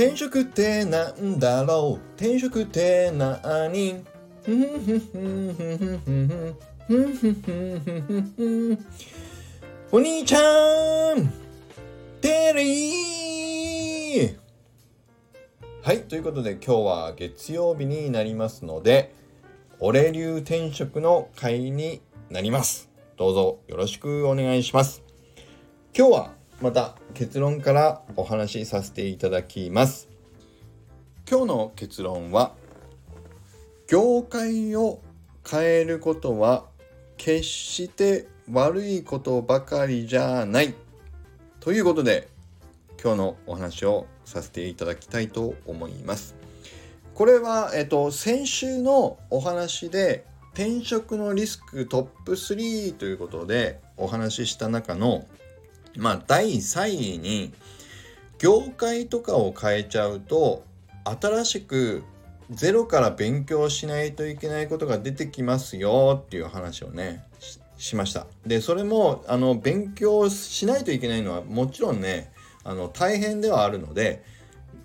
転職ってなんだろう？転職ってなにお兄ちゃんテリーはいということで今日は月曜日になりますので俺流転職の会になりますどうぞよろしくお願いします今日はまた結論からお話しさせていただきます。今日の結論は業界を変えることは決して悪いことばかりじゃない。ということで今日のお話をさせていただきたいと思います。これは、えっと、先週のお話で転職のリスクトップ3ということでお話しした中のまあ第3位に業界とかを変えちゃうと新しくゼロから勉強しないといけないことが出てきますよっていう話をねしました。でそれもあの勉強しないといけないのはもちろんねあの大変ではあるので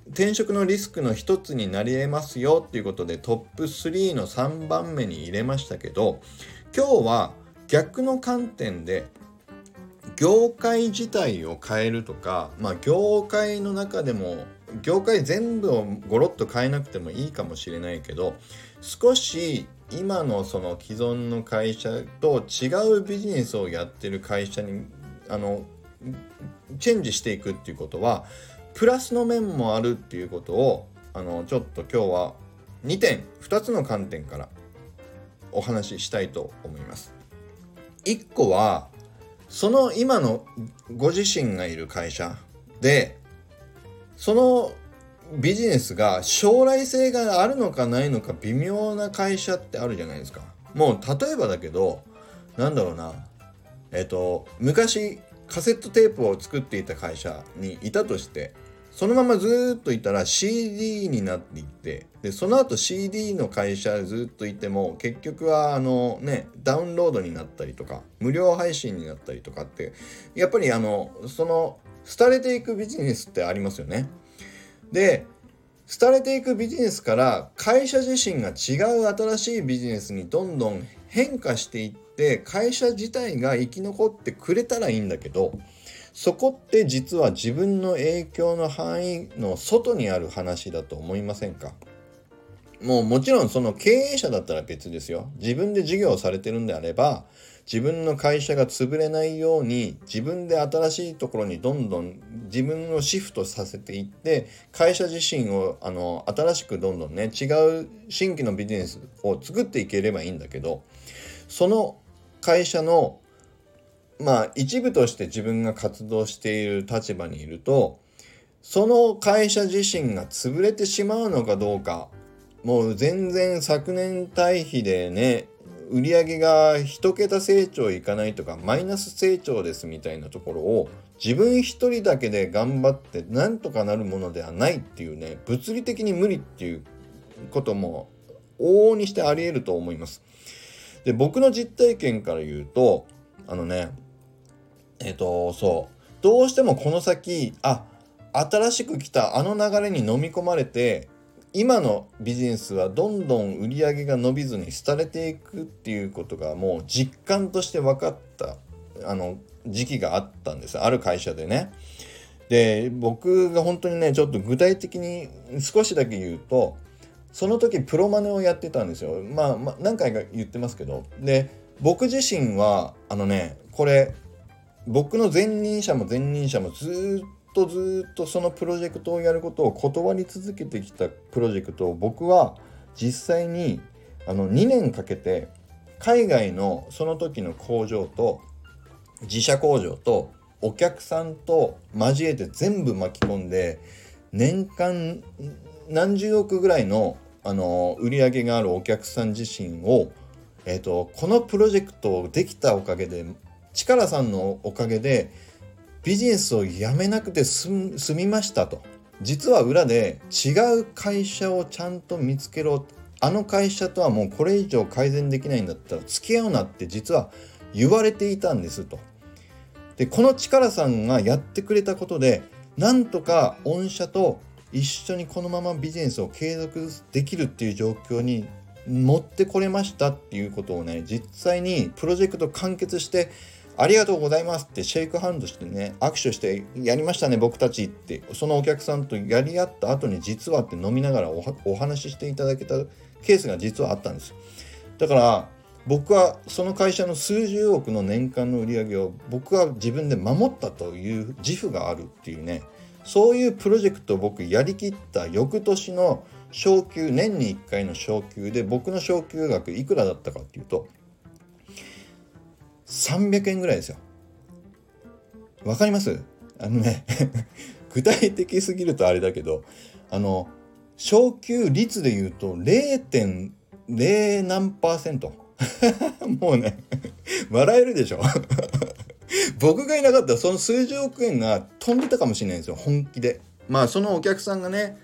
転職のリスクの一つになり得ますよっていうことでトップ3の3番目に入れましたけど今日は逆の観点で業界自体を変えるとか、まあ、業界の中でも業界全部をゴロッと変えなくてもいいかもしれないけど少し今のその既存の会社と違うビジネスをやってる会社にあのチェンジしていくっていうことはプラスの面もあるっていうことをあのちょっと今日は2点2つの観点からお話ししたいと思います。1個はその今のご自身がいる会社でそのビジネスが将来性があるのかないのか微妙な会社ってあるじゃないですか。もう例えばだけどなんだろうなえっと昔カセットテープを作っていた会社にいたとしてそのままずっといたら CD になっていってでその後 CD の会社ずっといても結局はあのねダウンロードになったりとか無料配信になったりとかってやっぱりあのその廃れていくビジネスってありますよね。で廃れていくビジネスから会社自身が違う新しいビジネスにどんどん変化していって会社自体が生き残ってくれたらいいんだけどそこって実は自分の影響の範囲の外にある話だと思いませんか？もうもちろんその経営者だったら別ですよ。自分で事業をされてるんであれば自分の会社が潰れないように自分で新しいところにどんどん自分をシフトさせていって会社自身をあの新しくどんどんね違う新規のビジネスを作っていければいいんだけどその会社のまあ一部として自分が活動している立場にいるとその会社自身が潰れてしまうのかどうかもう全然昨年対比でね売り上げが1桁成長いかないとかマイナス成長ですみたいなところを自分一人だけで頑張ってなんとかなるものではないっていうね物理的に無理っていうことも往々にしてあり得ると思います。で僕の実体験から言うとあのねえっ、ー、とそうどうしてもこの先あ新しく来たあの流れに飲み込まれて今のビジネスはどんどん売り上げが伸びずに廃れていくっていうことがもう実感として分かったあの時期があったんですある会社でね。で僕が本当にねちょっと具体的に少しだけ言うとその時プロマネをやってたんですよ。まあ、まあ、何回か言ってますけどで僕自身はあのねこれ僕の前任者も前任者もずっとずっとそのプロジェクトをやることを断り続けてきたプロジェクトを僕は実際にあの2年かけて海外のその時の工場と自社工場とお客さんと交えて全部巻き込んで年間何十億ぐらいのあの売り上げがあるお客さん自身を、えーと、このプロジェクトをできたおかげで力さんのおかげでビジネスを辞めなくて済みましたと実は裏で違う会社をちゃんと見つけろあの会社とはもうこれ以上改善できないんだったら付き合うなって実は言われていたんですと。でこの力さんがやってくれたことでなんとか御社と一緒にこのままビジネスを継続できるっていう状況に持ってこれましたっていうことをね実際にプロジェクト完結してありがとうございますってシェイクハンドしてね握手してやりましたね僕たちって。そのお客さんとやり合った後に実はって飲みながらお話ししていただけたケースが実はあったんです。だから僕はその会社の数十億の年間の売り上げを僕は自分で守ったという自負があるっていうね。そういうプロジェクトを僕やりきった翌年の昇給年に1回の昇給で僕の昇給額いくらだったかっていうと300円ぐらいですよ。わかります？あのね 具体的すぎるとあれだけどあの昇給率で言うと0.0何パーセント。もうね笑えるでしょ。僕がいなかったらその数十億円が飛んでたかもしれないんですよ本気で。まあそのお客さんがね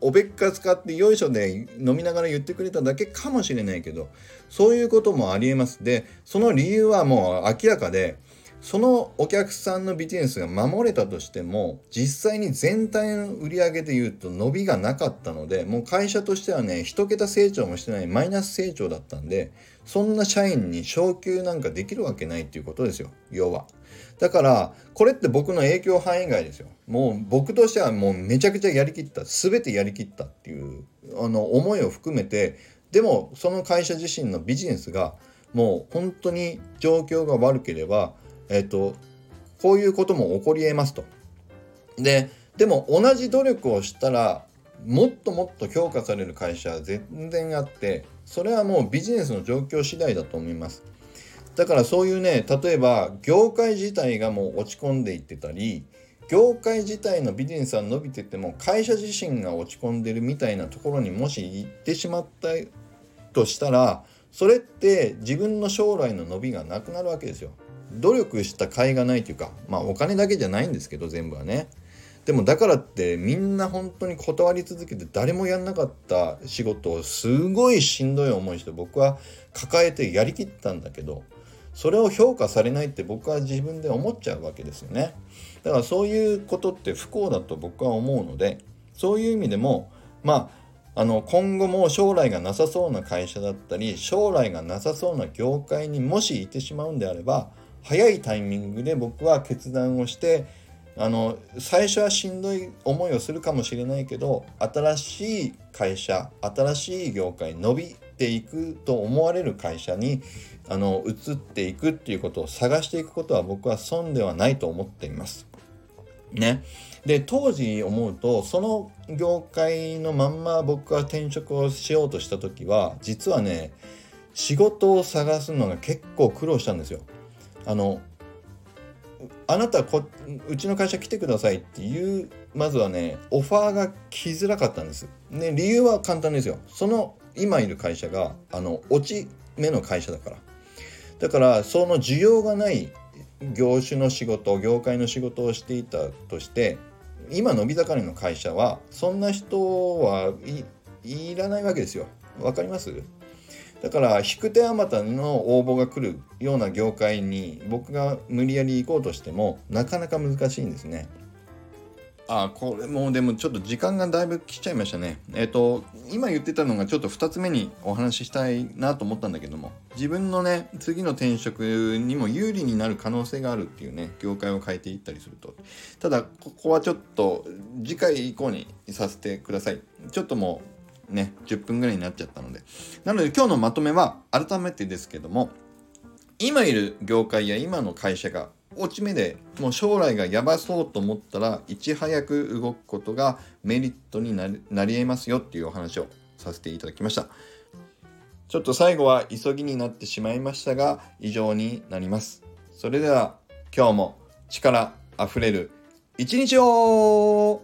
おべっか使ってよいしょで飲みながら言ってくれただけかもしれないけどそういうこともありえます。でその理由はもう明らかでそのお客さんのビジネスが守れたとしても実際に全体の売り上げでいうと伸びがなかったのでもう会社としてはね一桁成長もしてないマイナス成長だったんでそんな社員に昇給なんかできるわけないっていうことですよ。要は。だからこれって僕の影響範囲外ですよ。もう僕としてはもうめちゃくちゃやりきった。全てやりきったっていうあの思いを含めてでもその会社自身のビジネスがもう本当に状況が悪ければえっ、とこういうことも起こりえますと。ででも同じ努力をしたらもっともっと評価される会社は全然あってそれはもうビジネスの状況次第だと思います。だからそういうね例えば業界自体がもう落ち込んでいってたり業界自体のビジネスは伸びてても会社自身が落ち込んでるみたいなところにもし行ってしまったとしたらそれって自分の将来の伸びがなくなるわけですよ。努力した甲斐がないというかまあお金だけじゃないんですけど全部はね。でもだからってみんな本当に断り続けて誰もやんなかった仕事をすごいしんどい思いして僕は抱えてやりきったんだけどそれを評価されないって僕は自分で思っちゃうわけですよねだからそういうことって不幸だと僕は思うのでそういう意味でもまああの今後も将来がなさそうな会社だったり将来がなさそうな業界にもしいてしまうんであれば早いタイミングで僕は決断をしてあの最初はしんどい思いをするかもしれないけど新しい会社新しい業界伸びていくと思われる会社にあの移っていくっていうことを探していくことは僕は損ではないと思っています。ね。で当時思うとその業界のまんま僕が転職をしようとした時は実はね仕事を探すのが結構苦労したんですよ。あのあなたこうちの会社来てくださいっていうまずはねオファーが来づらかったんです。ね理由は簡単ですよ。その今いる会社があの落ち目の会社だから。だからその需要がない業種の仕事業界の仕事をしていたとして今伸び盛りの会社はそんな人はいらないわけですよ。わかります？だから引く手あまたの応募が来るような業界に僕が無理やり行こうとしてもなかなか難しいんですね。あこれもでもちょっと時間がだいぶ来ちゃいましたね。えっ、ー、と今言ってたのがちょっと2つ目にお話ししたいなと思ったんだけども自分のね次の転職にも有利になる可能性があるっていうね業界を変えていったりするとただここはちょっと次回以降にさせてください。ちょっともうね10分ぐらいになっちゃったので。なので今日のまとめは改めてですけども今いる業界や今の会社が落ち目でもう将来がやばそうと思ったらいち早く動くことがメリットになりなり得ますよっていうお話をさせていただきました。ちょっと最後は急ぎになってしまいましたが以上になります。それでは今日も力あふれる一日を